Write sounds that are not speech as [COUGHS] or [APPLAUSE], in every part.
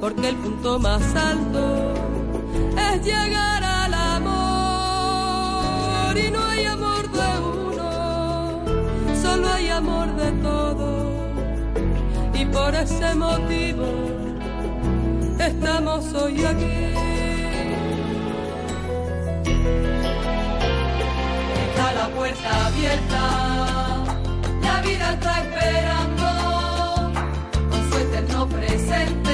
porque el punto más alto es llegar al amor. Y no hay amor de uno, solo hay amor de todos. Y por ese motivo estamos hoy aquí. Está la puerta abierta, la vida está esperando presente.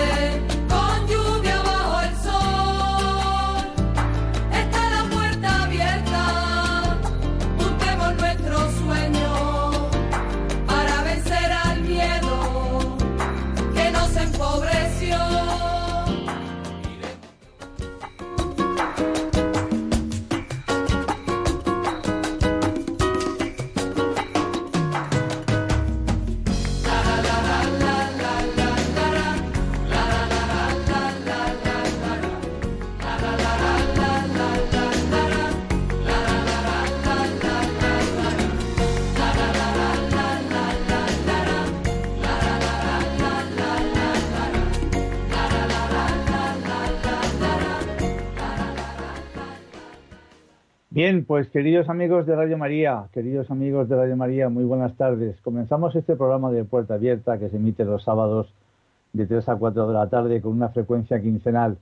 Bien, pues queridos amigos de Radio María, queridos amigos de Radio María, muy buenas tardes. Comenzamos este programa de Puerta Abierta que se emite los sábados de 3 a 4 de la tarde con una frecuencia quincenal.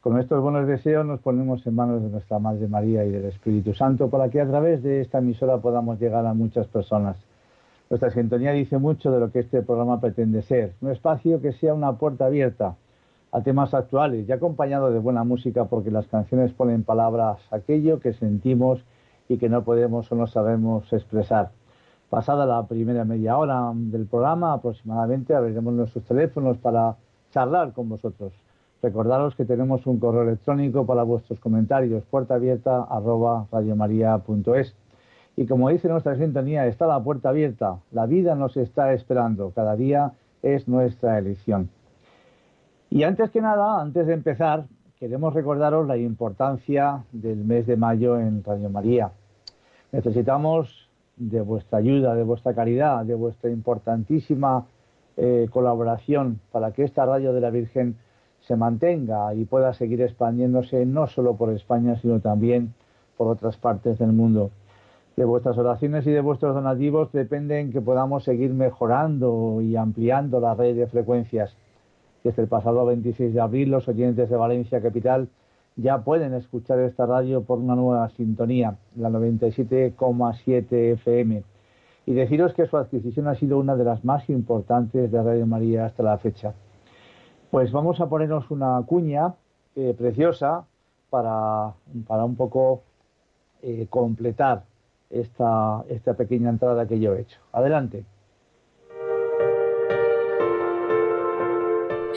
Con estos buenos deseos nos ponemos en manos de nuestra Madre María y del Espíritu Santo para que a través de esta emisora podamos llegar a muchas personas. Nuestra sintonía dice mucho de lo que este programa pretende ser, un espacio que sea una puerta abierta a temas actuales y acompañado de buena música porque las canciones ponen palabras aquello que sentimos y que no podemos o no sabemos expresar. Pasada la primera media hora del programa aproximadamente abriremos nuestros teléfonos para charlar con vosotros. Recordaros que tenemos un correo electrónico para vuestros comentarios, puerta abierta arroba radiomaria.es. Y como dice nuestra sintonía, está la puerta abierta. La vida nos está esperando. Cada día es nuestra elección. Y antes que nada, antes de empezar, queremos recordaros la importancia del mes de mayo en Radio María. Necesitamos de vuestra ayuda, de vuestra caridad, de vuestra importantísima eh, colaboración para que esta radio de la Virgen se mantenga y pueda seguir expandiéndose no solo por España, sino también por otras partes del mundo. De vuestras oraciones y de vuestros donativos dependen que podamos seguir mejorando y ampliando la red de frecuencias. Desde el pasado 26 de abril, los oyentes de Valencia Capital ya pueden escuchar esta radio por una nueva sintonía, la 97,7 FM. Y deciros que su adquisición ha sido una de las más importantes de Radio María hasta la fecha. Pues vamos a ponernos una cuña eh, preciosa para, para, un poco eh, completar esta, esta pequeña entrada que yo he hecho. Adelante.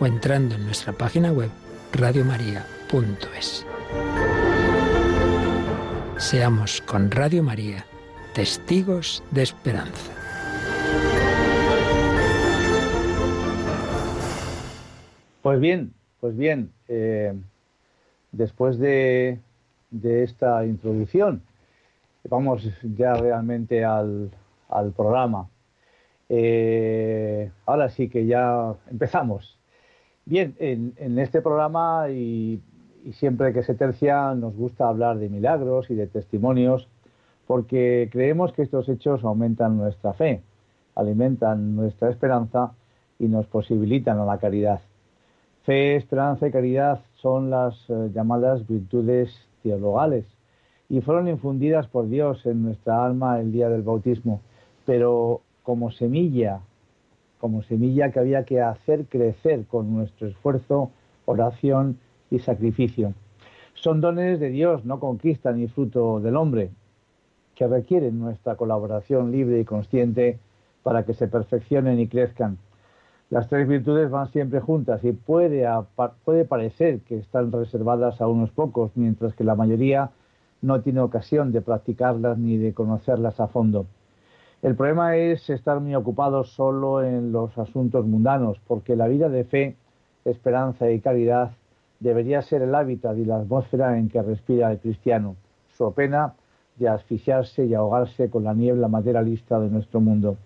o entrando en nuestra página web radiomaria.es. Seamos con Radio María testigos de esperanza. Pues bien, pues bien, eh, después de, de esta introducción, vamos ya realmente al, al programa. Eh, ahora sí que ya empezamos. Bien, en, este programa y, siempre que se tercia nos gusta hablar de milagros y de testimonios porque creemos que estos hechos aumentan nuestra fe, alimentan nuestra esperanza y nos posibilitan a la caridad. Fe, esperanza y caridad son las eh, llamadas virtudes teologales y fueron infundidas por Dios en nuestra alma el día del bautismo pero como semilla, como semilla que había que hacer crecer con nuestro esfuerzo, oración y sacrificio. Son dones de Dios, no conquista ni fruto del hombre, que requieren nuestra colaboración libre y consciente para que se perfeccionen y crezcan. Las tres virtudes van siempre juntas y puede, puede parecer que están reservadas a unos pocos, mientras que la mayoría no tiene ocasión de practicarlas ni de conocerlas a fondo. El problema es estar muy ocupados solo en los asuntos mundanos, porque la vida de fe, esperanza y caridad debería ser el hábitat y la atmósfera en que respira el cristiano, su pena de asfixiarse y ahogarse con la niebla materialista de nuestro mundo.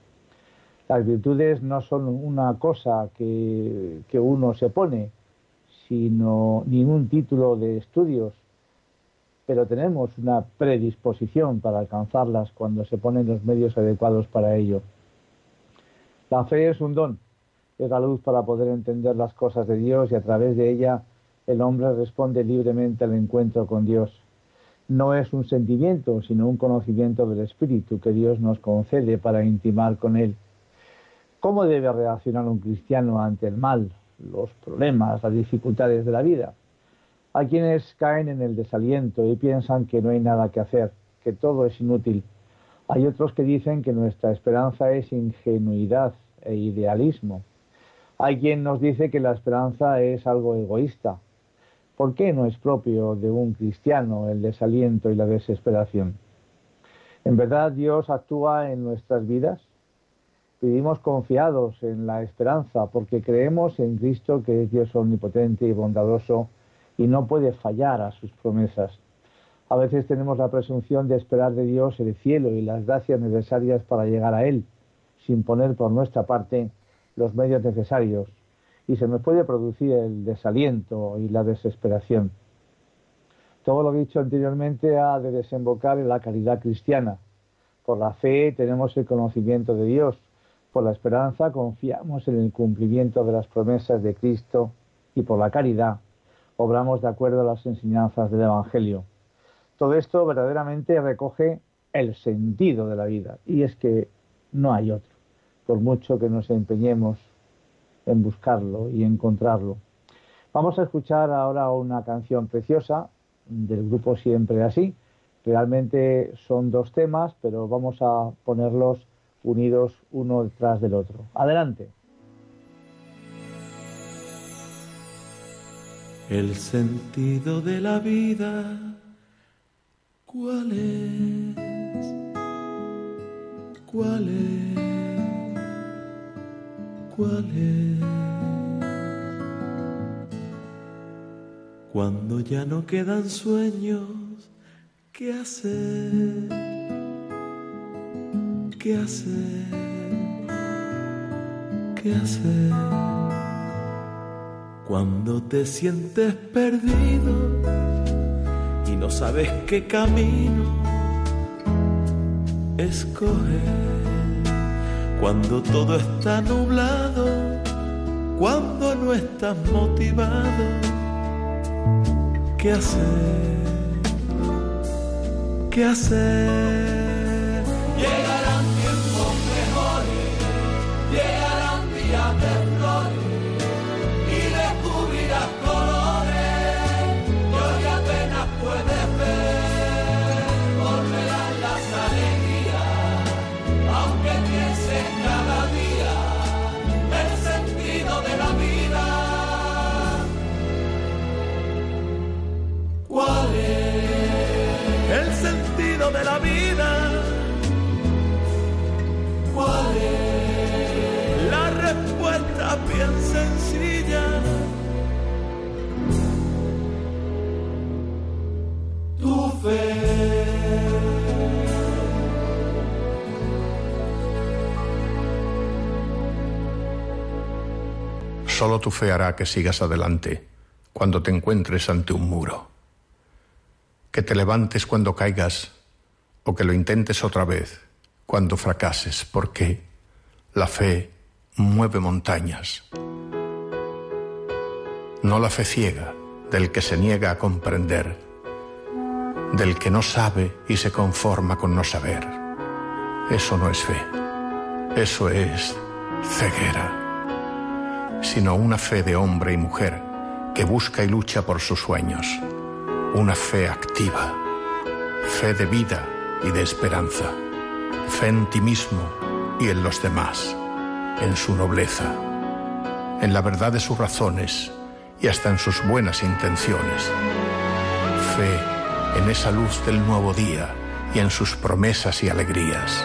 Las virtudes no son una cosa que, que uno se pone, sino ningún título de estudios pero tenemos una predisposición para alcanzarlas cuando se ponen los medios adecuados para ello. La fe es un don, es la luz para poder entender las cosas de Dios y a través de ella el hombre responde libremente al encuentro con Dios. No es un sentimiento, sino un conocimiento del Espíritu que Dios nos concede para intimar con Él. ¿Cómo debe reaccionar un cristiano ante el mal, los problemas, las dificultades de la vida? Hay quienes caen en el desaliento y piensan que no hay nada que hacer, que todo es inútil. Hay otros que dicen que nuestra esperanza es ingenuidad e idealismo. Hay quien nos dice que la esperanza es algo egoísta. ¿Por qué no es propio de un cristiano el desaliento y la desesperación? ¿En verdad Dios actúa en nuestras vidas? Vivimos confiados en la esperanza porque creemos en Cristo que es Dios omnipotente y bondadoso y no puede fallar a sus promesas. A veces tenemos la presunción de esperar de Dios el cielo y las gracias necesarias para llegar a Él, sin poner por nuestra parte los medios necesarios, y se nos puede producir el desaliento y la desesperación. Todo lo dicho anteriormente ha de desembocar en la caridad cristiana. Por la fe tenemos el conocimiento de Dios, por la esperanza confiamos en el cumplimiento de las promesas de Cristo y por la caridad obramos de acuerdo a las enseñanzas del Evangelio. Todo esto verdaderamente recoge el sentido de la vida y es que no hay otro, por mucho que nos empeñemos en buscarlo y encontrarlo. Vamos a escuchar ahora una canción preciosa del grupo Siempre Así. Realmente son dos temas, pero vamos a ponerlos unidos uno detrás del otro. Adelante. El sentido de la vida, ¿cuál es? ¿Cuál es? ¿Cuál es? Cuando ya no quedan sueños, ¿qué hacer? ¿Qué hacer? ¿Qué hacer? Cuando te sientes perdido y no sabes qué camino escoger. Cuando todo está nublado, cuando no estás motivado, ¿qué hacer? ¿Qué hacer? Solo tu fe hará que sigas adelante cuando te encuentres ante un muro. Que te levantes cuando caigas o que lo intentes otra vez cuando fracases, porque la fe mueve montañas. No la fe ciega del que se niega a comprender, del que no sabe y se conforma con no saber. Eso no es fe, eso es ceguera sino una fe de hombre y mujer que busca y lucha por sus sueños, una fe activa, fe de vida y de esperanza, fe en ti mismo y en los demás, en su nobleza, en la verdad de sus razones y hasta en sus buenas intenciones, fe en esa luz del nuevo día y en sus promesas y alegrías,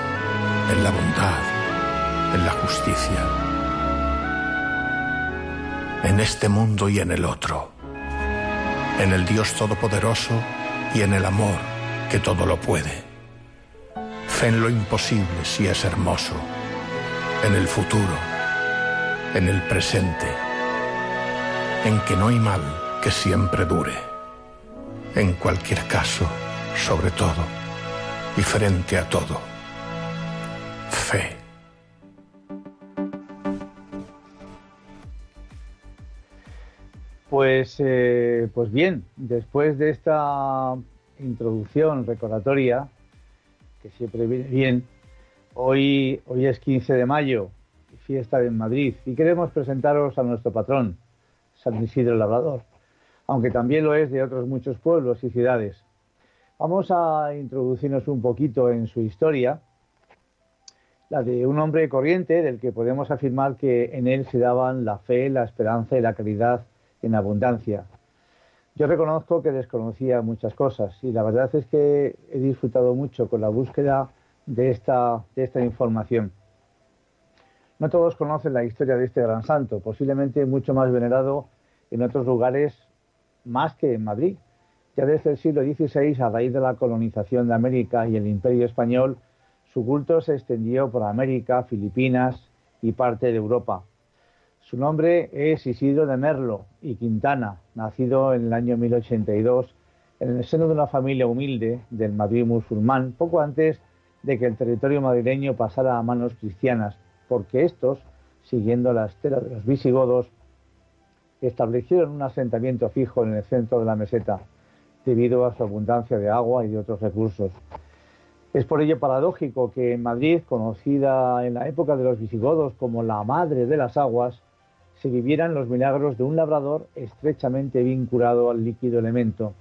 en la bondad, en la justicia en este mundo y en el otro, en el Dios Todopoderoso y en el amor que todo lo puede. Fe en lo imposible si es hermoso, en el futuro, en el presente, en que no hay mal que siempre dure, en cualquier caso, sobre todo y frente a todo. Pues, eh, pues bien, después de esta introducción recordatoria, que siempre viene bien, hoy, hoy es 15 de mayo, fiesta en Madrid, y queremos presentaros a nuestro patrón, San Isidro Labrador, aunque también lo es de otros muchos pueblos y ciudades. Vamos a introducirnos un poquito en su historia, la de un hombre corriente del que podemos afirmar que en él se daban la fe, la esperanza y la caridad en abundancia. Yo reconozco que desconocía muchas cosas y la verdad es que he disfrutado mucho con la búsqueda de esta, de esta información. No todos conocen la historia de este gran santo, posiblemente mucho más venerado en otros lugares más que en Madrid. Ya desde el siglo XVI, a raíz de la colonización de América y el Imperio Español, su culto se extendió por América, Filipinas y parte de Europa. Su nombre es Isidro de Merlo y Quintana, nacido en el año 1082 en el seno de una familia humilde del Madrid musulmán, poco antes de que el territorio madrileño pasara a manos cristianas, porque estos, siguiendo la estela de los visigodos, establecieron un asentamiento fijo en el centro de la meseta, debido a su abundancia de agua y de otros recursos. Es por ello paradójico que en Madrid, conocida en la época de los visigodos como la madre de las aguas, se vivieran los milagros de un labrador estrechamente vinculado al líquido elemento.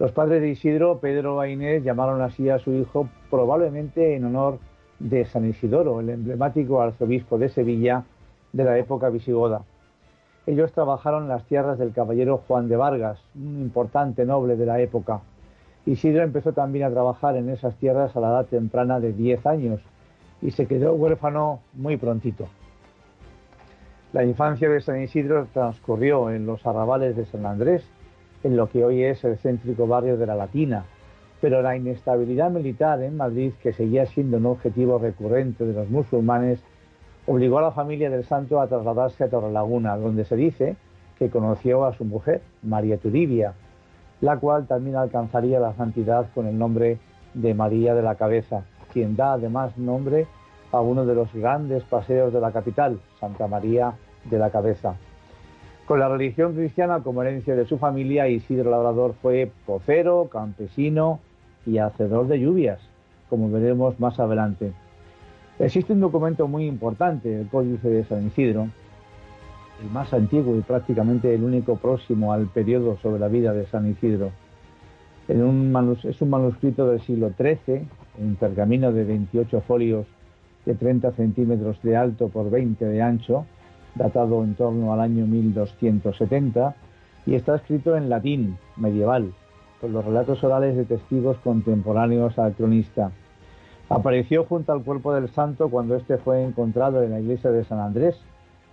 Los padres de Isidro, Pedro e Inés, llamaron así a su hijo probablemente en honor de San Isidoro, el emblemático arzobispo de Sevilla de la época visigoda. Ellos trabajaron las tierras del caballero Juan de Vargas, un importante noble de la época. Isidro empezó también a trabajar en esas tierras a la edad temprana de 10 años y se quedó huérfano muy prontito. La infancia de San Isidro transcurrió en los arrabales de San Andrés, en lo que hoy es el céntrico barrio de la Latina, pero la inestabilidad militar en Madrid, que seguía siendo un objetivo recurrente de los musulmanes, obligó a la familia del santo a trasladarse a Torrelaguna, donde se dice que conoció a su mujer, María Turibia, la cual también alcanzaría la santidad con el nombre de María de la Cabeza, quien da además nombre a uno de los grandes paseos de la capital, Santa María de la Cabeza. Con la religión cristiana como herencia de su familia, Isidro Labrador fue pocero, campesino y hacedor de lluvias, como veremos más adelante. Existe un documento muy importante, el Códice de San Isidro, el más antiguo y prácticamente el único próximo al periodo sobre la vida de San Isidro. es un manuscrito del siglo XIII, en pergamino de 28 folios de 30 centímetros de alto por 20 de ancho, datado en torno al año 1270, y está escrito en latín medieval, con los relatos orales de testigos contemporáneos al cronista. Apareció junto al cuerpo del santo cuando éste fue encontrado en la iglesia de San Andrés,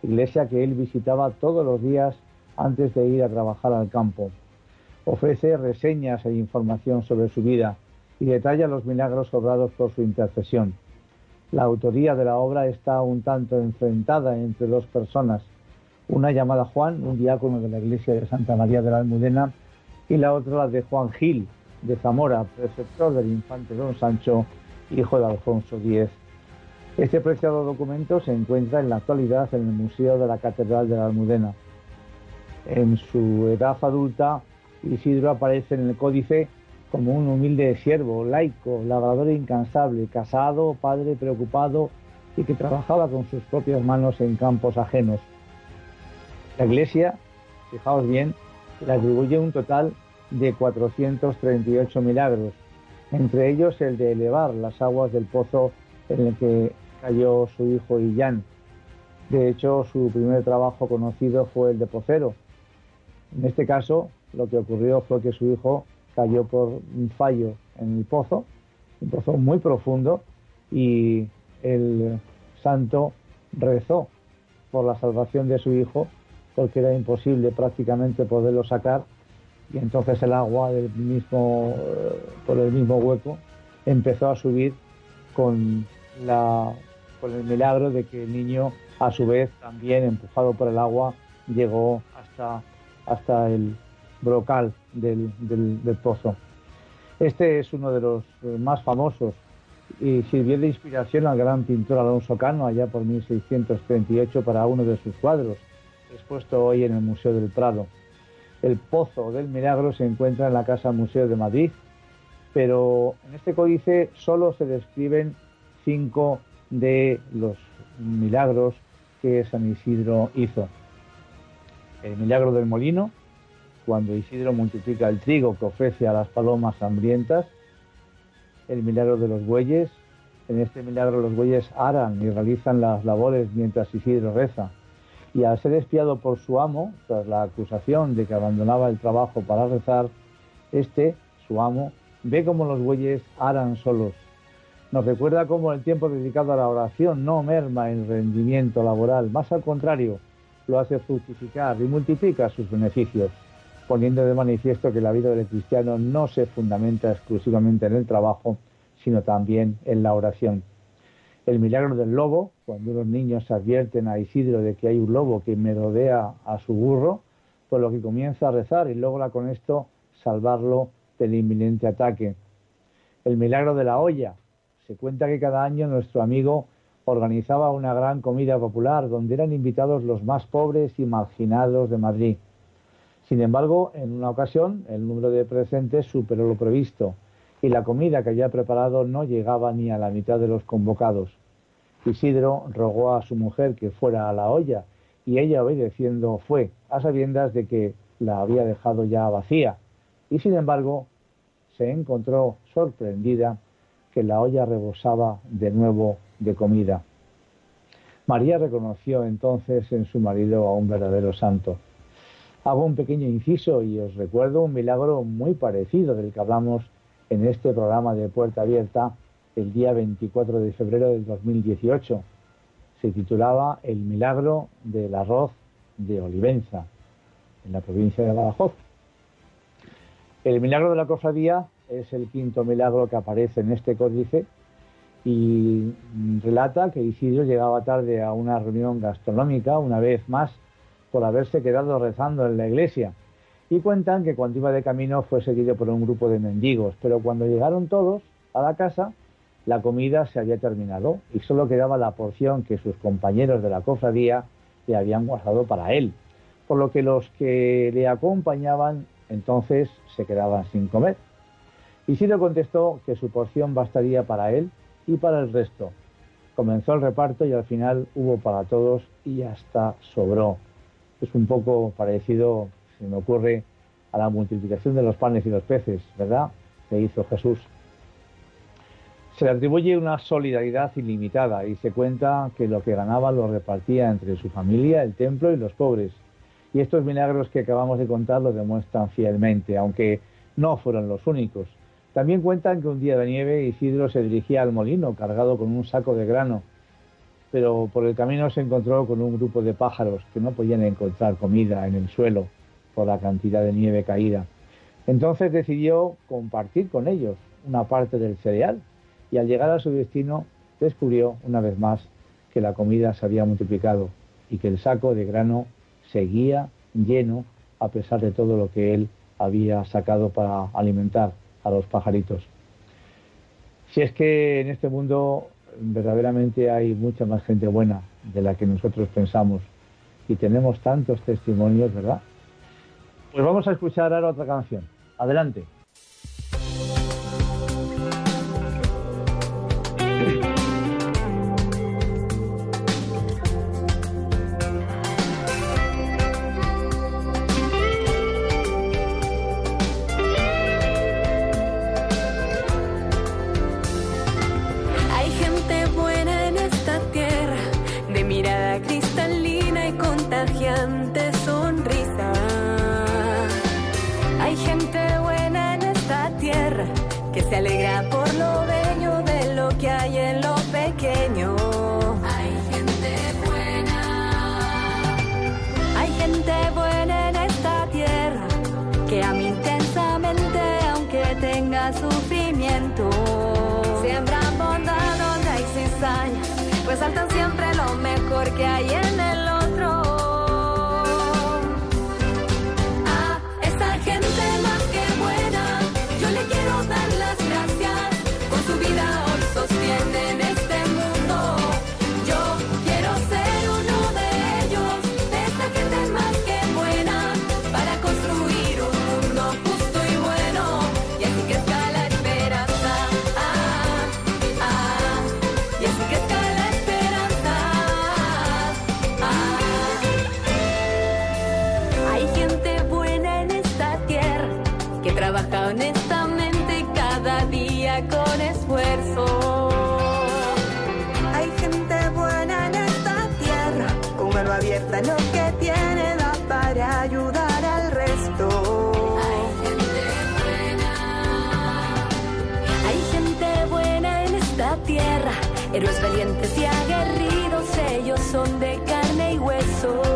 iglesia que él visitaba todos los días antes de ir a trabajar al campo. Ofrece reseñas e información sobre su vida y detalla los milagros obrados por su intercesión. La autoría de la obra está un tanto enfrentada entre dos personas, una llamada Juan, un diácono de la iglesia de Santa María de la Almudena, y la otra la de Juan Gil, de Zamora, preceptor del infante don Sancho, hijo de Alfonso X. Este preciado documento se encuentra en la actualidad en el Museo de la Catedral de la Almudena. En su edad adulta, Isidro aparece en el códice como un humilde siervo, laico, labrador incansable, casado, padre preocupado y que trabajaba con sus propias manos en campos ajenos. La Iglesia, fijaos bien, le atribuye un total de 438 milagros, entre ellos el de elevar las aguas del pozo en el que cayó su hijo Illán. De hecho, su primer trabajo conocido fue el de pocero. En este caso, lo que ocurrió fue que su hijo cayó por un fallo en el pozo, un pozo muy profundo, y el santo rezó por la salvación de su hijo, porque era imposible prácticamente poderlo sacar y entonces el agua del mismo, eh, por el mismo hueco empezó a subir con, la, con el milagro de que el niño a su vez también empujado por el agua llegó hasta, hasta el brocal del, pozo. Este es uno de los más famosos y sirvió de inspiración al gran pintor Alonso Cano allá por 1638 para uno de sus cuadros, expuesto hoy en el Museo del Prado. El Pozo del Milagro se encuentra en la Casa Museo de Madrid, pero en este códice solo se describen cinco de los milagros que San Isidro hizo. El milagro del molino, cuando Isidro multiplica el trigo que ofrece a las palomas hambrientas. El milagro de los bueyes. En este milagro los bueyes aran y realizan las labores mientras Isidro reza y al ser espiado por su amo, tras la acusación de que abandonaba el trabajo para rezar, este, su amo, ve como los bueyes aran solos Nos recuerda cómo el tiempo dedicado a la oración no merma en rendimiento laboral, más al contrario, lo hace fructificar y multiplica sus beneficios, poniendo de manifiesto que la vida del cristiano no se fundamenta exclusivamente en el trabajo, sino también en la oración. El milagro del lobo, cuando unos niños advierten a Isidro de que hay un lobo que merodea a su burro, por lo que comienza a rezar y logra con esto salvarlo del inminente ataque. El milagro de la olla. Se cuenta que cada año nuestro amigo organizaba una gran comida popular donde eran invitados los más pobres y marginados de Madrid. Sin embargo, en una ocasión el número de presentes superó lo previsto y la comida que había preparado no llegaba ni a la mitad de los convocados. Isidro rogó a su mujer que fuera a la olla y ella obedeciendo fue, a sabiendas de que la había dejado ya vacía. Y sin embargo, se encontró sorprendida que la olla rebosaba de nuevo de comida. María reconoció entonces en su marido a un verdadero santo. Hago un pequeño inciso y os recuerdo un milagro muy parecido del que hablamos en este programa de Puerta Abierta el día 24 de febrero del 2018. Se titulaba El milagro del arroz de Olivenza, en la provincia de Badajoz. El milagro de la cofradía es el quinto milagro que aparece en este códice y relata que Isidro llegaba tarde a una reunión gastronómica una vez más por haberse quedado rezando en la iglesia. Y cuentan que cuando iba de camino fue seguido por un grupo de mendigos, pero cuando llegaron todos a la casa, la comida se había terminado y solo quedaba la porción que sus compañeros de la cofradía le habían guardado para él, por lo que los que le acompañaban entonces se quedaban sin comer. Isidro contestó que su porción bastaría para él y para el resto. Comenzó el reparto y al final hubo para todos y hasta sobró. Es un poco parecido, se me ocurre, a la multiplicación de los panes y los peces, ¿verdad? Que hizo Jesús. Se le atribuye una solidaridad ilimitada y se cuenta que lo que ganaba lo repartía entre su familia, el templo y los pobres. Y estos milagros que acabamos de contar lo demuestran fielmente, aunque no fueron los únicos. También cuentan que un día de nieve Isidro se dirigía al molino cargado con un saco de grano, pero por el camino se encontró con un grupo de pájaros que no podían encontrar comida en el suelo por la cantidad de nieve caída. Entonces decidió compartir con ellos una parte del cereal y al llegar a su destino descubrió una vez más que la comida se había multiplicado y que el saco de grano seguía lleno a pesar de todo lo que él había sacado para alimentar a los pajaritos. Si es que en este mundo verdaderamente hay mucha más gente buena de la que nosotros pensamos y tenemos tantos testimonios, ¿verdad? Pues vamos a escuchar ahora otra canción. Adelante. Héroes valientes y aguerridos, ellos son de carne y hueso.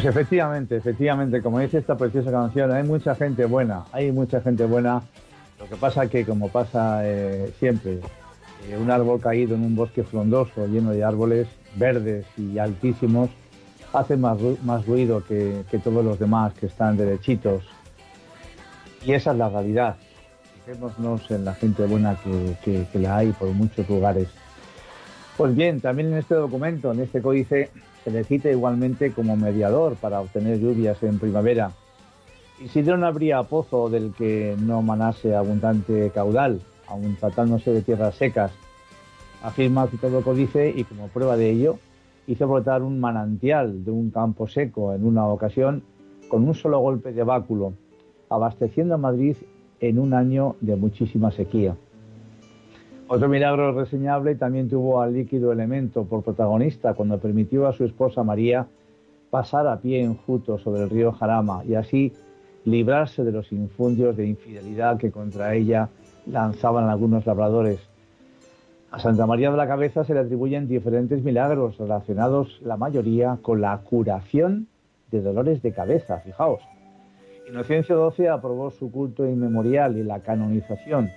Pues efectivamente, efectivamente, como dice esta preciosa canción, hay mucha gente buena, hay mucha gente buena. Lo que pasa que, como pasa eh, siempre, eh, un árbol caído en un bosque frondoso, lleno de árboles verdes y altísimos, hace más, más ruido que, todos los demás que están derechitos. Y esa es la realidad. Fijémonos en la gente buena que, que la hay por muchos lugares. Pues bien, también en este documento, en este códice, se le cita igualmente como mediador para obtener lluvias en primavera. Isidro no habría pozo del que no manase abundante caudal, aun tratándose de tierras secas. Afirma citado Códice y como prueba de ello, hizo brotar un manantial de un campo seco en una ocasión con un solo golpe de báculo, abasteciendo a Madrid en un año de muchísima sequía. Otro milagro reseñable también tuvo al líquido elemento por protagonista cuando permitió a su esposa María pasar a pie enjuto sobre el río Jarama y así librarse de los infundios de infidelidad que contra ella lanzaban algunos labradores. A Santa María de la Cabeza se le atribuyen diferentes milagros relacionados la mayoría con la curación de dolores de cabeza, fijaos. Inocencio XII aprobó su culto inmemorial y la canonización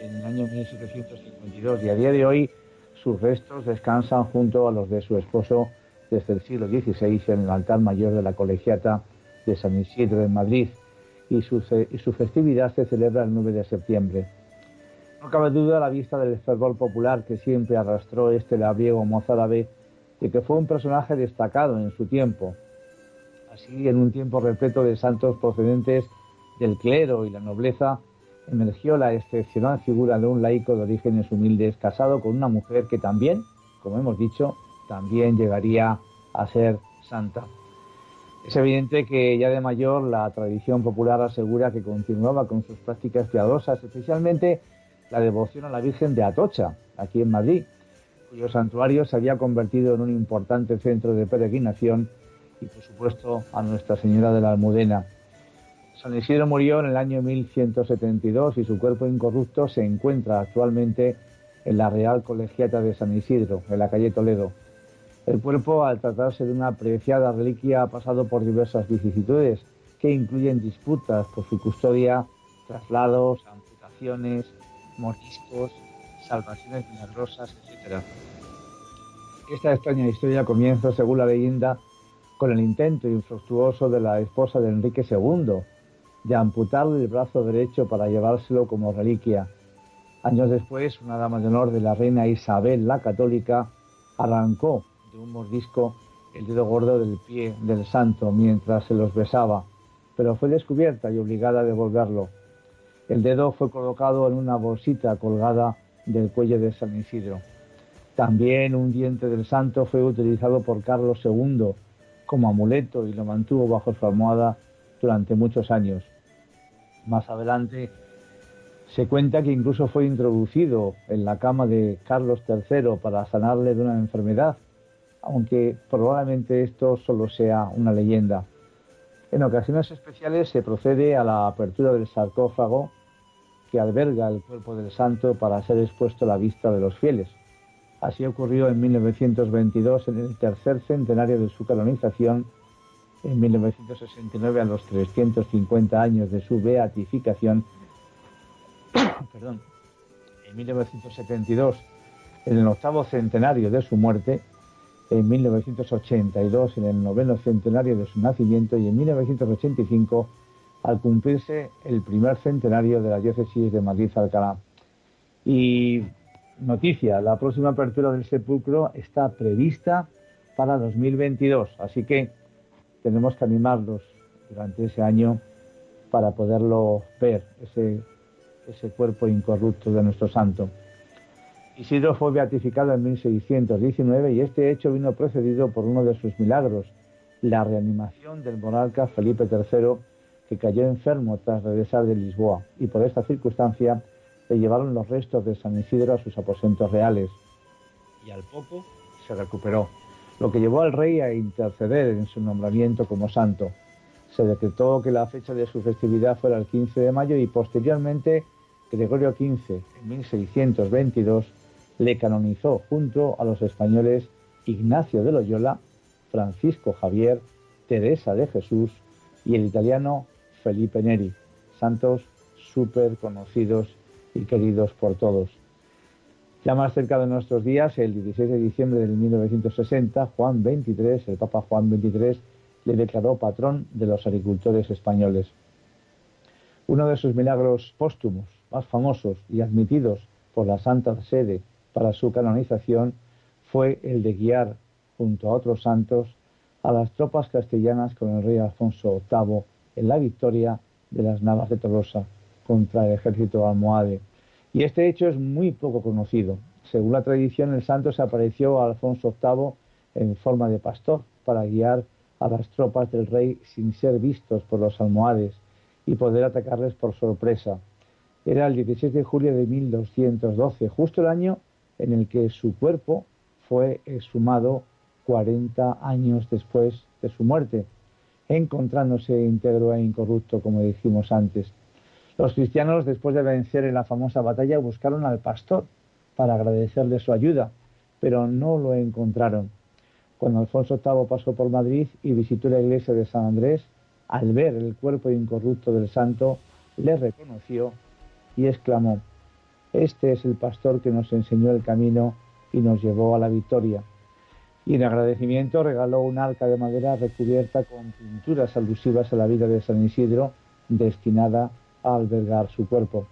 en el año 1752 y a día de hoy sus restos descansan junto a los de su esposo desde el siglo XVI en el altar mayor de la colegiata de San Isidro en Madrid y su, su festividad se celebra el 9 de septiembre. No cabe duda a la vista del fervor popular que siempre arrastró este labriego mozárabe de que fue un personaje destacado en su tiempo. Así, en un tiempo repleto de santos procedentes del clero y la nobleza, emergió la excepcional figura de un laico de orígenes humildes casado con una mujer que también, como hemos dicho, también llegaría a ser santa. Es evidente que ya de mayor la tradición popular asegura que continuaba con sus prácticas piadosas, especialmente la devoción a la Virgen de Atocha, aquí en Madrid, cuyo santuario se había convertido en un importante centro de peregrinación y por supuesto a Nuestra Señora de la Almudena San Isidro murió en el año 1172 y su cuerpo incorrupto se encuentra actualmente en la Real Colegiata de San Isidro, en la calle Toledo. El cuerpo, al tratarse de una apreciada reliquia, ha pasado por diversas vicisitudes que incluyen disputas por su custodia, traslados, amputaciones, mordiscos, salvaciones milagrosas, etc. Esta extraña historia comienza, según la leyenda, con el intento infructuoso de la esposa de Enrique II de amputarle el brazo derecho para llevárselo como reliquia. Años después, una dama de honor de la reina Isabel la Católica arrancó de un mordisco el dedo gordo del pie del santo mientras se los besaba, pero fue descubierta y obligada a devolverlo. El dedo fue colocado en una bolsita colgada del cuello de San Isidro. También un diente del santo fue utilizado por Carlos II como amuleto y lo mantuvo bajo su almohada durante muchos años. Más adelante se cuenta que incluso fue introducido en la cama de Carlos III para sanarle de una enfermedad, aunque probablemente esto solo sea una leyenda. En ocasiones especiales se procede a la apertura del sarcófago que alberga el cuerpo del santo para ser expuesto a la vista de los fieles. Así ocurrió en 1922, en el tercer centenario de su canonización, en 1969, a los 350 años de su beatificación, [COUGHS] perdón, en 1972, en el octavo centenario de su muerte, en 1982, en el noveno centenario de su nacimiento, y en 1985, al cumplirse el primer centenario de la diócesis de Madrid-Alcalá. Y noticia, la próxima apertura del sepulcro está prevista para 2022, así que tenemos que animarlos durante ese año para poderlo ver, ese, ese cuerpo incorrupto de nuestro santo. Isidro fue beatificado en 1619 y este hecho vino precedido por uno de sus milagros, la reanimación del monarca Felipe III, que cayó enfermo tras regresar de Lisboa, y por esta circunstancia le llevaron los restos de San Isidro a sus aposentos reales. Y al poco se recuperó, lo que llevó al rey a interceder en su nombramiento como santo. Se decretó que la fecha de su festividad fuera el 15 de mayo y posteriormente Gregorio XV, en 1622, le canonizó junto a los españoles Ignacio de Loyola, Francisco Javier, Teresa de Jesús y el italiano Felipe Neri, santos súper conocidos y queridos por todos. Ya más cerca de nuestros días, el 16 de diciembre de 1960, Juan XXIII, el Papa Juan XXIII, le declaró patrón de los agricultores españoles. Uno de sus milagros póstumos más famosos y admitidos por la Santa Sede para su canonización fue el de guiar, junto a otros santos, a las tropas castellanas con el rey Alfonso VIII en la victoria de las Navas de Tolosa contra el ejército almohade. Y este hecho es muy poco conocido. Según la tradición, el santo se apareció a Alfonso VIII en forma de pastor para guiar a las tropas del rey sin ser vistos por los almohades y poder atacarles por sorpresa. Era el 16 de julio de 1212, justo el año en el que su cuerpo fue exhumado 40 años después de su muerte, encontrándose íntegro e incorrupto, como dijimos antes. Los cristianos, después de vencer en la famosa batalla, buscaron al pastor para agradecerle su ayuda, pero no lo encontraron. Cuando Alfonso VIII pasó por Madrid y visitó la iglesia de San Andrés, al ver el cuerpo incorrupto del santo, le reconoció y exclamó, Este es el pastor que nos enseñó el camino y nos llevó a la victoria. Y en agradecimiento regaló un arca de madera recubierta con pinturas alusivas a la vida de San Isidro, destinada albergar su cuerpo.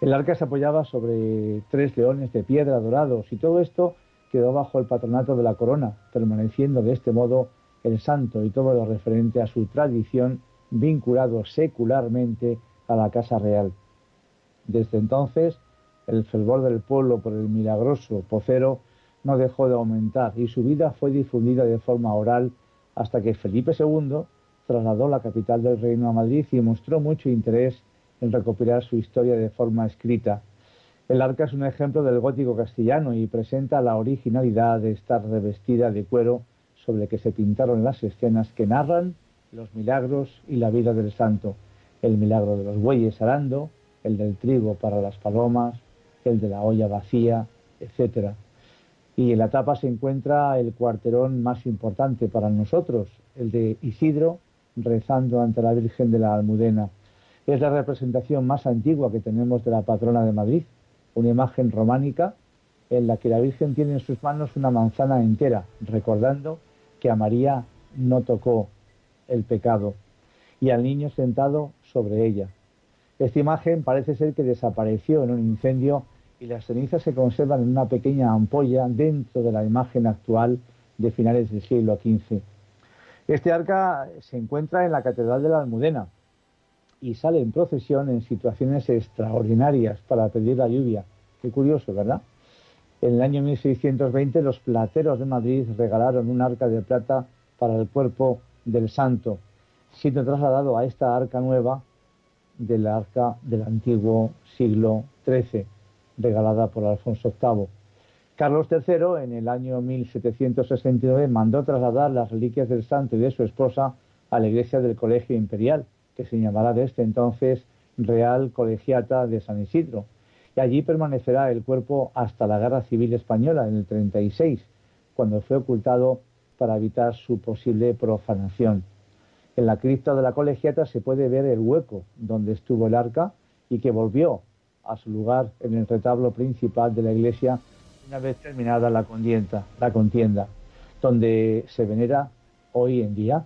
El arca se apoyaba sobre tres leones de piedra dorados y todo esto quedó bajo el patronato de la corona, permaneciendo de este modo el santo y todo lo referente a su tradición vinculado secularmente a la Casa Real. Desde entonces, el fervor del pueblo por el milagroso pocero no dejó de aumentar y su vida fue difundida de forma oral hasta que Felipe II trasladó la capital del reino a Madrid y mostró mucho interés en recopilar su historia de forma escrita. El arca es un ejemplo del gótico castellano y presenta la originalidad de estar revestida de cuero sobre que se pintaron las escenas que narran los milagros y la vida del santo. El milagro de los bueyes arando, el del trigo para las palomas, el de la olla vacía, etc. Y en la tapa se encuentra el cuarterón más importante para nosotros, el de Isidro rezando ante la Virgen de la Almudena. Es la representación más antigua que tenemos de la patrona de Madrid, una imagen románica en la que la Virgen tiene en sus manos una manzana entera, recordando que a María no tocó el pecado, y al niño sentado sobre ella. Esta imagen parece ser que desapareció en un incendio y las cenizas se conservan en una pequeña ampolla dentro de la imagen actual de finales del siglo XV. Este arca se encuentra en la Catedral de la Almudena y sale en procesión en situaciones extraordinarias para pedir la lluvia. Qué curioso, ¿verdad? En el año 1620 los plateros de Madrid regalaron un arca de plata para el cuerpo del santo, siendo trasladado a esta arca nueva del arca del antiguo siglo XIII, regalada por Alfonso VIII. Carlos III, en el año 1769, mandó trasladar las reliquias del santo y de su esposa a la iglesia del Colegio Imperial, que se llamará desde entonces Real Colegiata de San Isidro. y allí permanecerá el cuerpo hasta la Guerra Civil Española en el 36, cuando fue ocultado para evitar su posible profanación. En la cripta de la colegiata se puede ver el hueco donde estuvo el arca y que volvió a su lugar en el retablo principal de la iglesia una vez terminada la contienda, la contienda donde se venera hoy en día.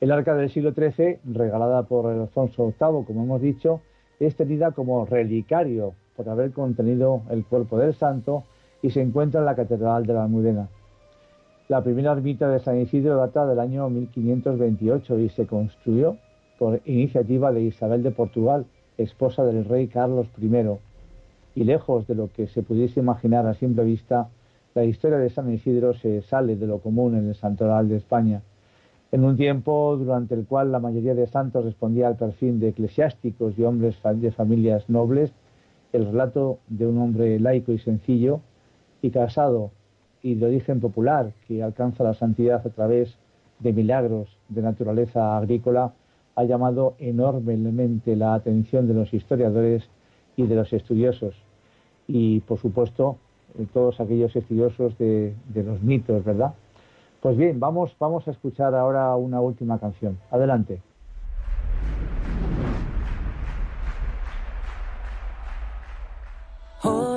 El arca del siglo XIII, regalada por Alfonso VIII, como hemos dicho, es tenida como relicario por haber contenido el cuerpo del santo y se encuentra en la Catedral de la Almudena. La primera ermita de San Isidro data del año 1528 y se construyó por iniciativa de Isabel de Portugal, esposa del rey Carlos I. Y lejos de lo que se pudiese imaginar a simple vista, la historia de San Isidro se sale de lo común en el santoral de España. En un tiempo durante el cual la mayoría de santos respondía al perfil de eclesiásticos y hombres de familias nobles, el relato de un hombre laico y sencillo y casado y de origen popular que alcanza la santidad a través de milagros de naturaleza agrícola ha llamado enormemente la atención de los historiadores y de los estudiosos y por supuesto todos aquellos estudiosos de, los mitos, ¿verdad? Pues bien, vamos, vamos a escuchar ahora una última canción. Adelante.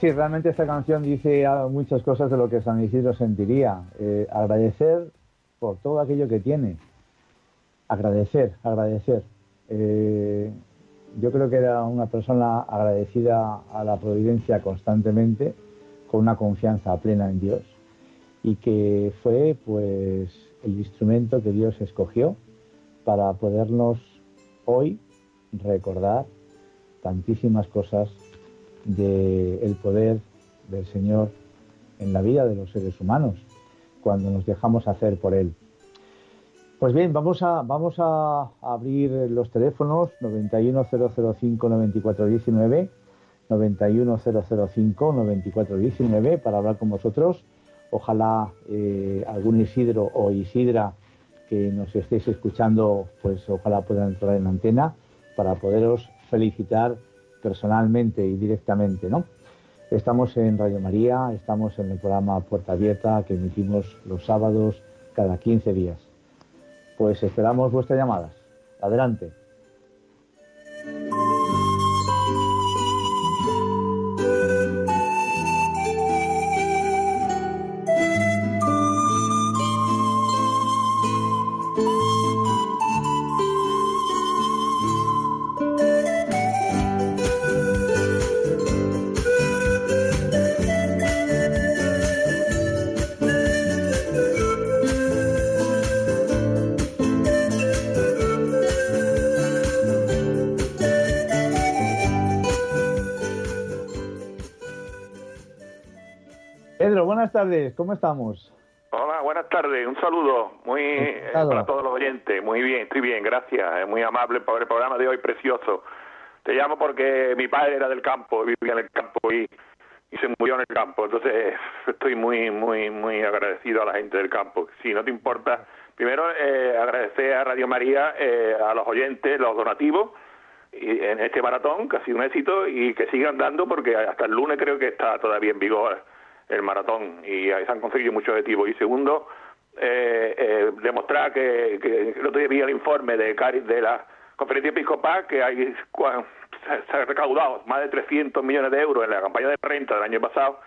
Sí, realmente esta canción dice muchas cosas de lo que San Isidro sentiría. Eh, agradecer por todo aquello que tiene. Agradecer, agradecer. Eh, yo creo que era una persona agradecida a la providencia constantemente, con una confianza plena en Dios, y que fue pues el instrumento que Dios escogió para podernos hoy recordar tantísimas cosas del poder del Señor en la vida de los seres humanos, cuando nos dejamos hacer por Él. Pues bien, vamos a, vamos a abrir los teléfonos 91005-9419, 91005-9419 para hablar con vosotros. Ojalá eh, algún Isidro o Isidra que nos estéis escuchando, pues ojalá puedan entrar en antena para poderos felicitar personalmente y directamente, ¿no? Estamos en Radio María, estamos en el programa Puerta Abierta que emitimos los sábados cada 15 días. Pues esperamos vuestras llamadas. Adelante. Buenas tardes, ¿cómo estamos? Hola, buenas tardes, un saludo muy eh, para todos los oyentes. Muy bien, estoy bien, gracias. Es muy amable por el programa de hoy, precioso. Te llamo porque mi padre era del campo, vivía en el campo y, se murió en el campo. Entonces [LAUGHS] estoy muy, muy, muy agradecido a la gente del campo. Si no te importa, primero eh, agradecer a Radio María, eh, a los oyentes, los donativos y en este maratón, que ha sido un éxito y que sigan dando porque hasta el lunes creo que está todavía en vigor el maratón y ahí se han conseguido muchos objetivos. Y segundo, eh, eh, demostrar que, que el otro día vi el informe de, de la conferencia episcopal que hay se, ha recaudado más de 300 millones de euros en la campaña de renta del año pasado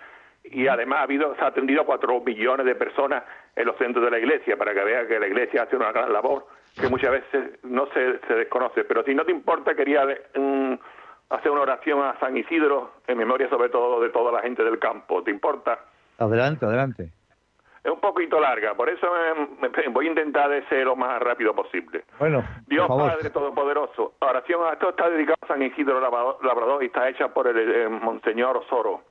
y además ha habido se ha atendido a 4 millones de personas en los centros de la iglesia para que vea que la iglesia hace una gran labor que muchas veces no se, se desconoce. Pero si no te importa, quería mm, hacer una oración a San Isidro en memoria sobre todo de toda la gente del campo. ¿Te importa? Adelante, adelante. Es un poquito larga, por eso voy a intentar de ser lo más rápido posible. Bueno, Dios Padre Todopoderoso, la oración a esto está dedicada a San Isidro Labrador y está hecha por el, Monseñor Osoro.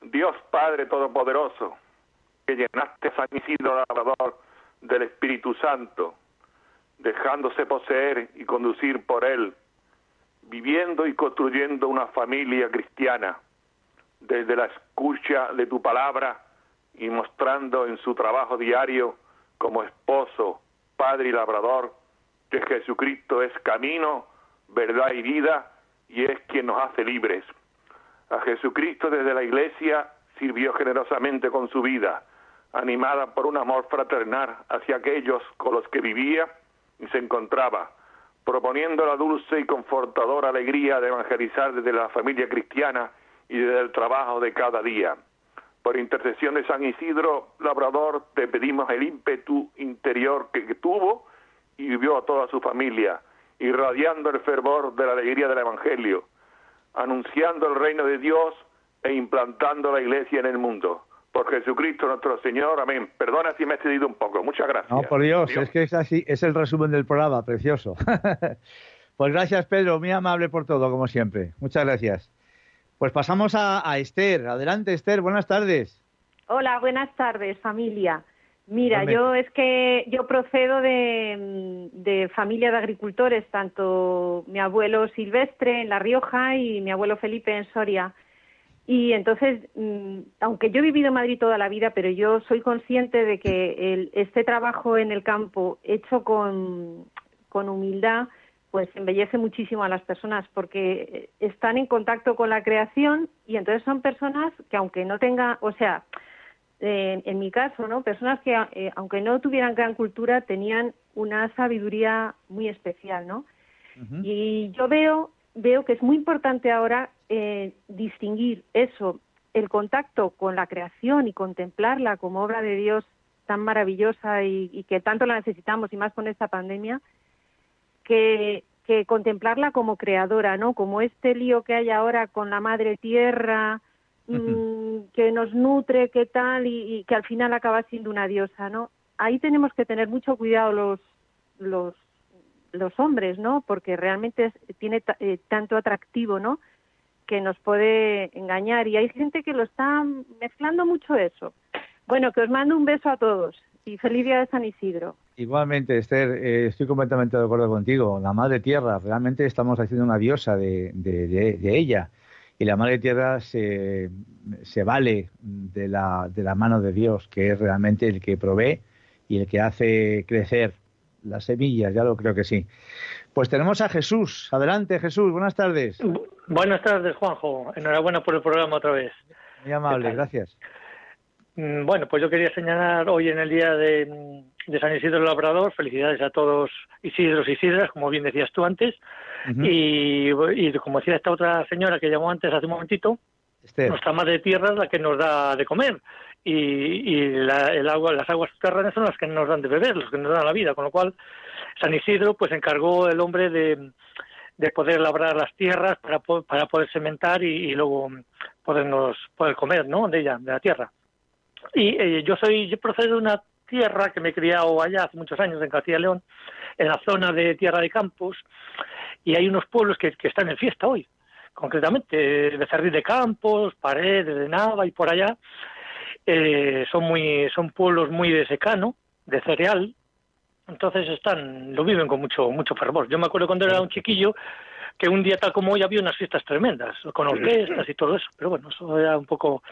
Dios Padre Todopoderoso, que llenaste a San Isidro Labrador del Espíritu Santo, dejándose poseer y conducir por él viviendo y construyendo una familia cristiana desde la escucha de tu palabra y mostrando en su trabajo diario como esposo, padre y labrador que Jesucristo es camino, verdad y vida y es quien nos hace libres. A Jesucristo desde la iglesia sirvió generosamente con su vida, animada por un amor fraternal hacia aquellos con los que vivía y se encontraba, proponiendo la dulce y confortadora alegría de evangelizar desde la familia cristiana y desde el trabajo de cada día. Por intercesión de San Isidro Labrador te pedimos el ímpetu interior que, tuvo y vivió a toda su familia, irradiando el fervor de la alegría del Evangelio, anunciando el reino de Dios e implantando la iglesia en el mundo por Jesucristo nuestro Señor. Amén. Perdona si me he excedido un poco. Muchas gracias. No, por Dios, es que es así, es el resumen del programa, precioso. [LAUGHS] pues gracias, Pedro, muy amable por todo, como siempre. Muchas gracias. Pues pasamos a, Esther. Adelante, Esther, buenas tardes. Hola, buenas tardes, familia. Mira, yo es que yo procedo de, de, familia de agricultores, tanto mi abuelo Silvestre en La Rioja y mi abuelo Felipe en Soria. Y entonces, mm, aunque yo he vivido en Madrid toda la vida, pero yo soy consciente de que el, este trabajo en el campo hecho con, con humildad, pues embellece muchísimo a las personas porque están en contacto con la creación y entonces son personas que aunque no tengan, o sea, en mi caso, ¿no? Personas que eh, aunque no tuvieran gran cultura tenían una sabiduría muy especial, ¿no? Y yo veo veo que es muy importante ahora eh, distinguir eso, el contacto con la creación y contemplarla como obra de Dios tan maravillosa y, que tanto la necesitamos y más con esta pandemia, que, contemplarla como creadora, ¿no? Como este lío que hay ahora con la madre tierra, mm, que nos nutre, qué tal, y, que al final acaba siendo una diosa, ¿no? Ahí tenemos que tener mucho cuidado los, los los hombres, ¿no? Porque realmente tiene eh, tanto atractivo, ¿no? Que nos puede engañar y hay gente que lo está mezclando mucho eso. Bueno, que os mando un beso a todos y feliz día de San Isidro. Igualmente, Esther, eh, estoy completamente de acuerdo contigo. La Madre Tierra, realmente estamos haciendo una diosa de, de, ella. Y la Madre Tierra se, se vale de de la mano de Dios, que es realmente el que provee y el que hace crecer las semillas, ya lo creo que sí. Pues tenemos a Jesús. Adelante, Jesús. Buenas tardes. Buenas tardes, Juanjo. Enhorabuena por el programa otra vez. Muy amable, gracias. Mm, bueno, pues yo quería señalar hoy en el día de, San Isidro Labrador, felicidades a todos Isidros y Isidras, como bien decías tú antes, y, como decía esta otra señora que llamó antes hace un momentito, nuestra madre tierra es la que nos da de comer y, el agua, las aguas subterráneas son las que nos dan de beber, las que nos dan la vida, con lo cual San Isidro pues encargó el hombre de, poder labrar las tierras para, para poder sementar y, luego podernos poder comer, ¿no? De ella, de la tierra. Y eh, yo soy, yo procedo de una tierra que me he criado allá hace muchos años en Castilla y León, en la zona de Tierra de Campos, y hay unos pueblos que, que están en fiesta hoy, concretamente Becerril de Campos, Paredes de Nava y por allá, eh, son muy, son pueblos muy de secano, de cereal, entonces están, lo viven con mucho, mucho fervor. Yo me acuerdo cuando era un chiquillo que un día tal como hoy había unas fiestas tremendas, con orquestas y todo eso, pero bueno, eso era un poco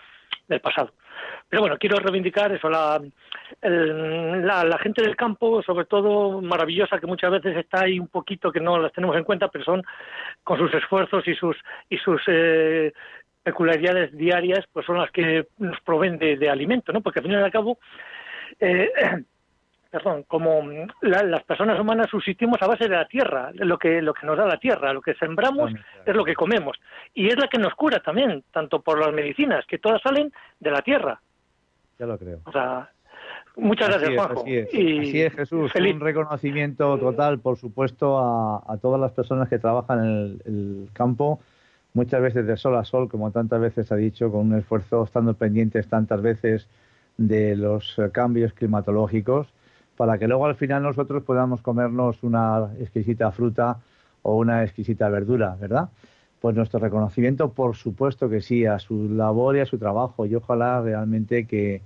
del pasado. Pero bueno, quiero reivindicar eso, la, la, gente del campo, sobre todo maravillosa, que muchas veces está ahí un poquito que no las tenemos en cuenta, pero son con sus esfuerzos y sus, y sus eh, peculiaridades diarias, pues son las que nos proveen de, alimento, ¿no? Porque al final y al cabo, eh, [CLEARS THROAT] perdón, como las personas humanas subsistimos a base de la tierra, lo que, lo que nos da la tierra, lo que sembramos es lo que comemos. Y es la que nos cura también, tanto por las medicinas, que todas salen de la tierra. Ya lo creo. O sea, muchas gracias, Juanjo. Así es, así es Jesús. Un reconocimiento total, por supuesto, a, todas las personas que trabajan en el, campo, muchas veces de sol a sol, como tantas veces ha dicho, con un esfuerzo, estando pendientes tantas veces de los cambios climatológicos para que luego al final nosotros podamos comernos una exquisita fruta o una exquisita verdura, ¿verdad? Pues nuestro reconocimiento, por supuesto que sí, a su labor y a su trabajo y ojalá realmente que,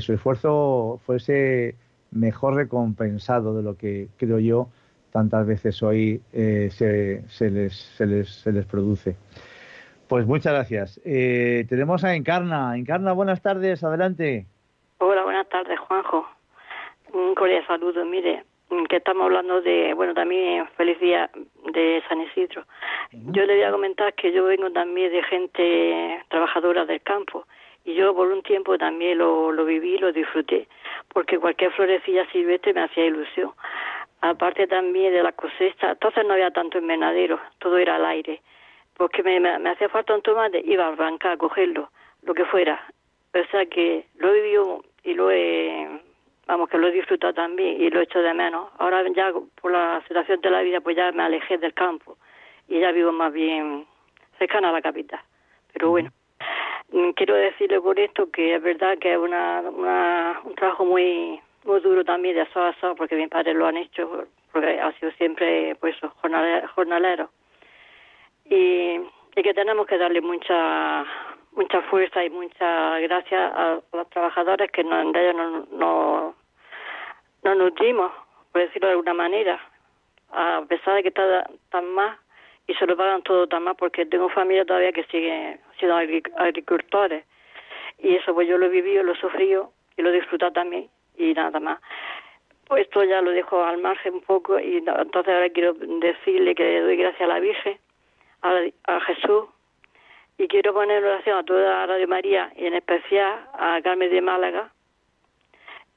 su esfuerzo fuese mejor recompensado de lo que creo yo tantas veces hoy eh, se, se, les, se, les, se les produce. Pues muchas gracias. Eh, tenemos a Encarna. Encarna, buenas tardes, adelante. Hola, buenas tardes, Juanjo. Un cordial saludo. Mire, que estamos hablando de, bueno, también feliz día de San Isidro. Yo le voy a comentar que yo vengo también de gente trabajadora del campo y yo por un tiempo también lo, lo viví, lo disfruté, porque cualquier florecilla silvestre me hacía ilusión. Aparte también de la cosecha, entonces no había tanto invernadero, todo era al aire, porque me, me, hacía falta un tomate, iba a arrancar, a cogerlo, lo que fuera. O sea que lo he vivido y lo he vamos, que lo he disfrutado también y lo he hecho de menos. Ahora ya por la situación de la vida, pues ya me alejé del campo y ya vivo más bien cercana a la capital. Pero bueno, mm, quiero decirle con esto que es verdad que es una, una, un trabajo muy muy duro también de eso a eso, porque mis padres lo han hecho, porque ha sido siempre pues jornalero. Y, que tenemos que darle mucha mucha fuerza y mucha gracias a los trabajadores que no, de ellos no, no, nos nutrimos, por decirlo de alguna manera, a pesar de que está tan más y se lo pagan todo tan más porque tengo familia todavía que sigue siendo agricultores y eso pues yo lo he vivido, lo he sufrido y lo he disfrutado también y nada más. Pues esto ya lo dejo al margen un poco y entonces ahora quiero decirle que le doy gracias a la Virgen, a, a Jesús y quiero poner oración a toda Radio María y en especial a Carmen de Málaga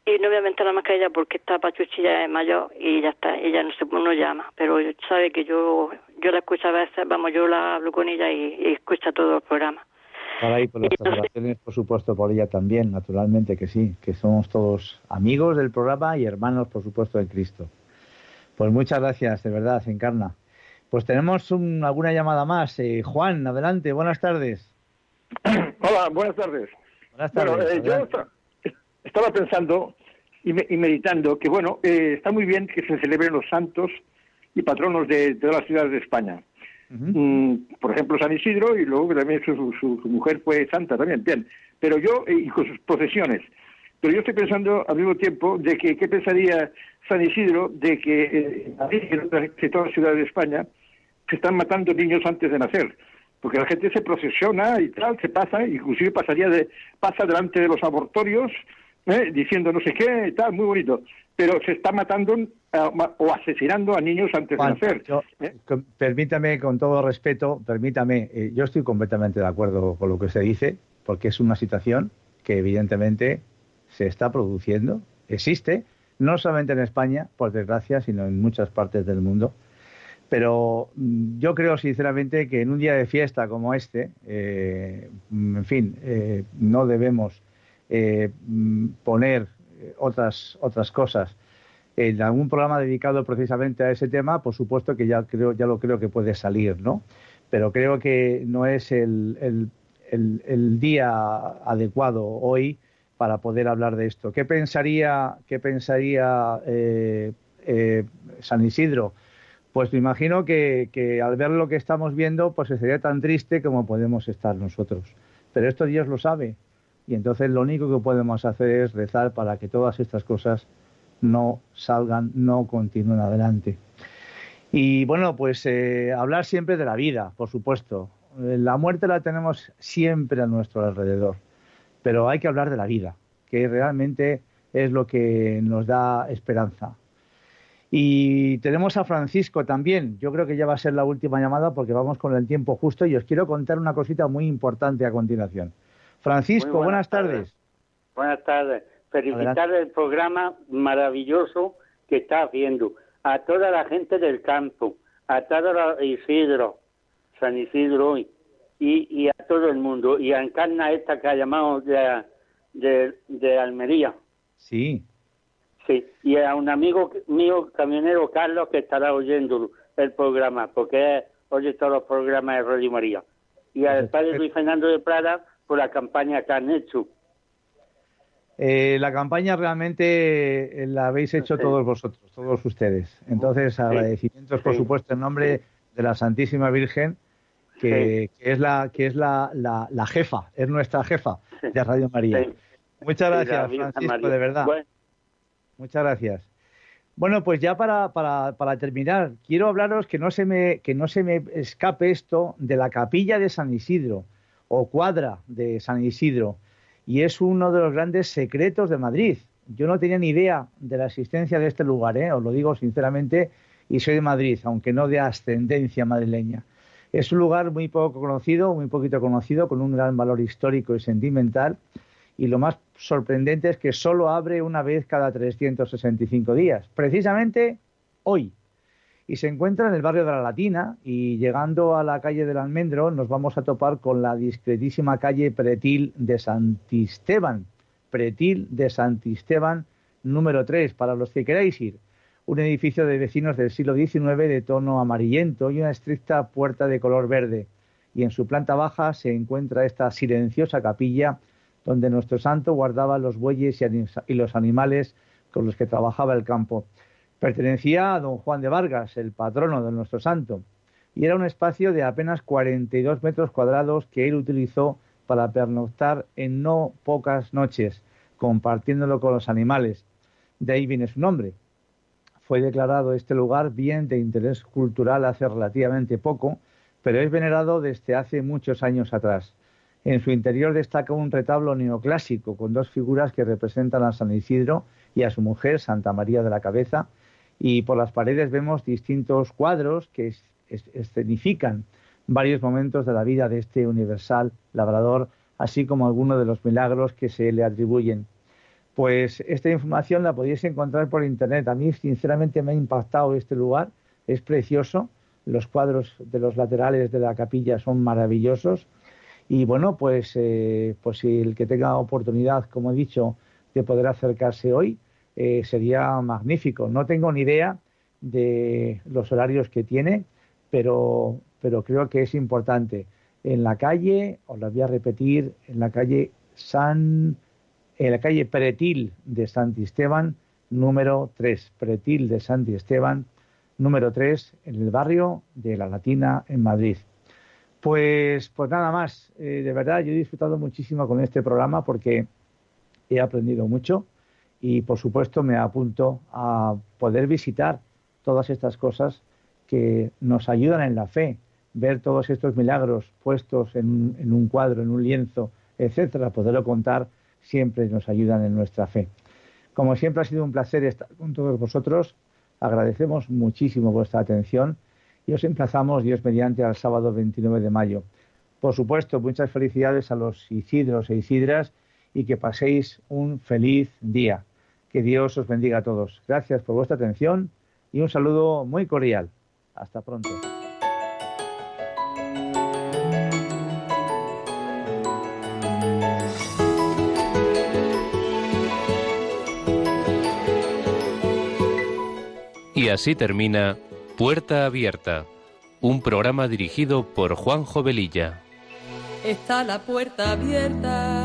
y no voy a mentar más que ella porque está Pachuchi ya es mayor y ya está, ella no se no llama, pero sabe que yo yo la escucho a veces, vamos, yo la hablo con ella y, escucha todo el programa. Para ahí, por las oraciones, por supuesto, por ella también, naturalmente que sí, que somos todos amigos del programa y hermanos, por supuesto, de Cristo. Pues muchas gracias, de verdad, se encarna. Pues tenemos alguna llamada más. Eh, Juan, adelante, buenas tardes. [CLEARS THROAT] Hola, buenas tardes. Buenas tardes. Eh, yo estaba pensando y, meditando que, bueno, eh, está muy bien que se celebren los santos y patronos de, todas las ciudades de España. Mm, por ejemplo, San Isidro y luego también su, su, mujer fue santa también, bien. Pero yo, y con sus procesiones. Pero yo estoy pensando al mismo tiempo de que, ¿qué pensaría San Isidro de que eh, en todas las ciudades de España se están matando niños antes de nacer? Porque la gente se procesiona y tal, se pasa, inclusive pasaría de, pasa delante de los abortorios, ¿eh? diciendo no sé qué, tal, muy bonito. Pero se está matando o asesinando a niños antes de nacer. ¿eh? Permítame, con todo respeto, permítame, eh, yo estoy completamente de acuerdo con lo que usted dice, porque es una situación que evidentemente se está produciendo, existe, no solamente en España, por desgracia, sino en muchas partes del mundo. Pero mm, yo creo sinceramente que en un día de fiesta como este, eh, en fin, no debemos mm, poner otras, otras cosas en algún programa dedicado precisamente a ese tema, por supuesto que ya creo, ya lo creo que puede salir, ¿no? Pero creo que no es el, el, día adecuado hoy para poder hablar de esto. ¿Qué pensaría, qué pensaría eh, eh, San Isidro? Pues me imagino que, que, al ver lo que estamos viendo, pues sería tan triste como podemos estar nosotros. Pero esto Dios lo sabe. Y entonces lo único que podemos hacer es rezar para que todas estas cosas no salgan, no continúen adelante. Y bueno, pues eh, hablar siempre de la vida, por supuesto. Eh, la muerte la tenemos siempre a nuestro alrededor, pero hay que hablar de la vida, que realmente es lo que nos da esperanza. Y tenemos a Francisco también. Yo creo que ya va a ser la última llamada porque vamos con el tiempo justo y os quiero contar una cosita muy importante a continuación. Francisco, buenas, tardes. Buenas tardes felicitar el programa maravilloso que está haciendo a toda la gente del campo, a todo Isidro, San Isidro y, y a todo el mundo, y a Encarna esta que ha llamado de, de, Almería. Sí. Sí, y a un amigo mío, camionero Carlos, que estará oyendo el programa, porque oye todos los programas de Radio María. Y al padre Luis Fernando de Prada por la campaña que han hecho. Eh, la campaña realmente eh, la habéis hecho todos vosotros, todos ustedes. Entonces, agradecimientos, por supuesto, en nombre de la Santísima Virgen, que, es la que es la, la, jefa, es nuestra jefa de Radio María. Muchas gracias, Francisco, de verdad. Muchas gracias. Bueno, pues ya para, para, para, terminar, quiero hablaros que no se me que no se me escape esto de la capilla de San Isidro o cuadra de San Isidro y es uno de los grandes secretos de Madrid. Yo no tenía ni idea de la existencia de este lugar, ¿eh? os lo digo sinceramente, y soy de Madrid, aunque no de ascendencia madrileña. Es un lugar muy poco conocido, muy poquito conocido, con un gran valor histórico y sentimental, y lo más sorprendente es que solo abre una vez cada 365 días, precisamente hoy. Y se encuentra en el barrio de la Latina y llegando a la calle del Almendro nos vamos a topar con la discretísima calle Pretil de Santisteban. Pretil de Santisteban número 3, para los que queráis ir. Un edificio de vecinos del siglo XIX de tono amarillento y una estricta puerta de color verde. Y en su planta baja se encuentra esta silenciosa capilla donde nuestro santo guardaba los bueyes y los animales con los que trabajaba el campo. Pertenecía a don Juan de Vargas, el patrono de nuestro santo, y era un espacio de apenas 42 metros cuadrados que él utilizó para pernoctar en no pocas noches, compartiéndolo con los animales. De ahí viene su nombre. Fue declarado este lugar bien de interés cultural hace relativamente poco, pero es venerado desde hace muchos años atrás. En su interior destaca un retablo neoclásico con dos figuras que representan a San Isidro y a su mujer, Santa María de la Cabeza, y por las paredes vemos distintos cuadros que escenifican varios momentos de la vida de este universal labrador, así como algunos de los milagros que se le atribuyen. Pues esta información la podéis encontrar por internet. A mí, sinceramente, me ha impactado este lugar. Es precioso. Los cuadros de los laterales de la capilla son maravillosos. Y bueno, pues, eh, pues el que tenga oportunidad, como he dicho, de poder acercarse hoy, eh, sería magnífico. No tengo ni idea de los horarios que tiene, pero, pero creo que es importante. En la calle, os la voy a repetir, en la calle San, en la calle Pretil de Santisteban, número 3, Pretil de Santisteban, número 3, en el barrio de La Latina, en Madrid. Pues, pues nada más, eh, de verdad yo he disfrutado muchísimo con este programa porque he aprendido mucho y por supuesto me apunto a poder visitar todas estas cosas que nos ayudan en la fe, ver todos estos milagros puestos en, un cuadro, en un lienzo, etcétera, poderlo contar siempre nos ayudan en nuestra fe. Como siempre ha sido un placer estar con todos vosotros. Agradecemos muchísimo vuestra atención y os emplazamos, Dios mediante, al sábado 29 de mayo. Por supuesto, muchas felicidades a los Isidros e Isidras y que paséis un feliz día. Que Dios os bendiga a todos. Gracias por vuestra atención y un saludo muy cordial. Hasta pronto. Y así termina Puerta Abierta, un programa dirigido por Juan Jovelilla. Está la puerta abierta,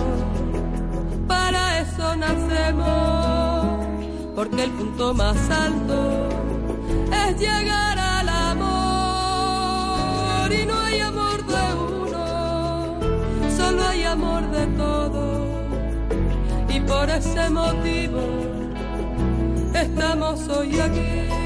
porque el punto más alto es llegar al amor y no hay amor de uno, solo hay amor de todos y por ese motivo estamos hoy aquí.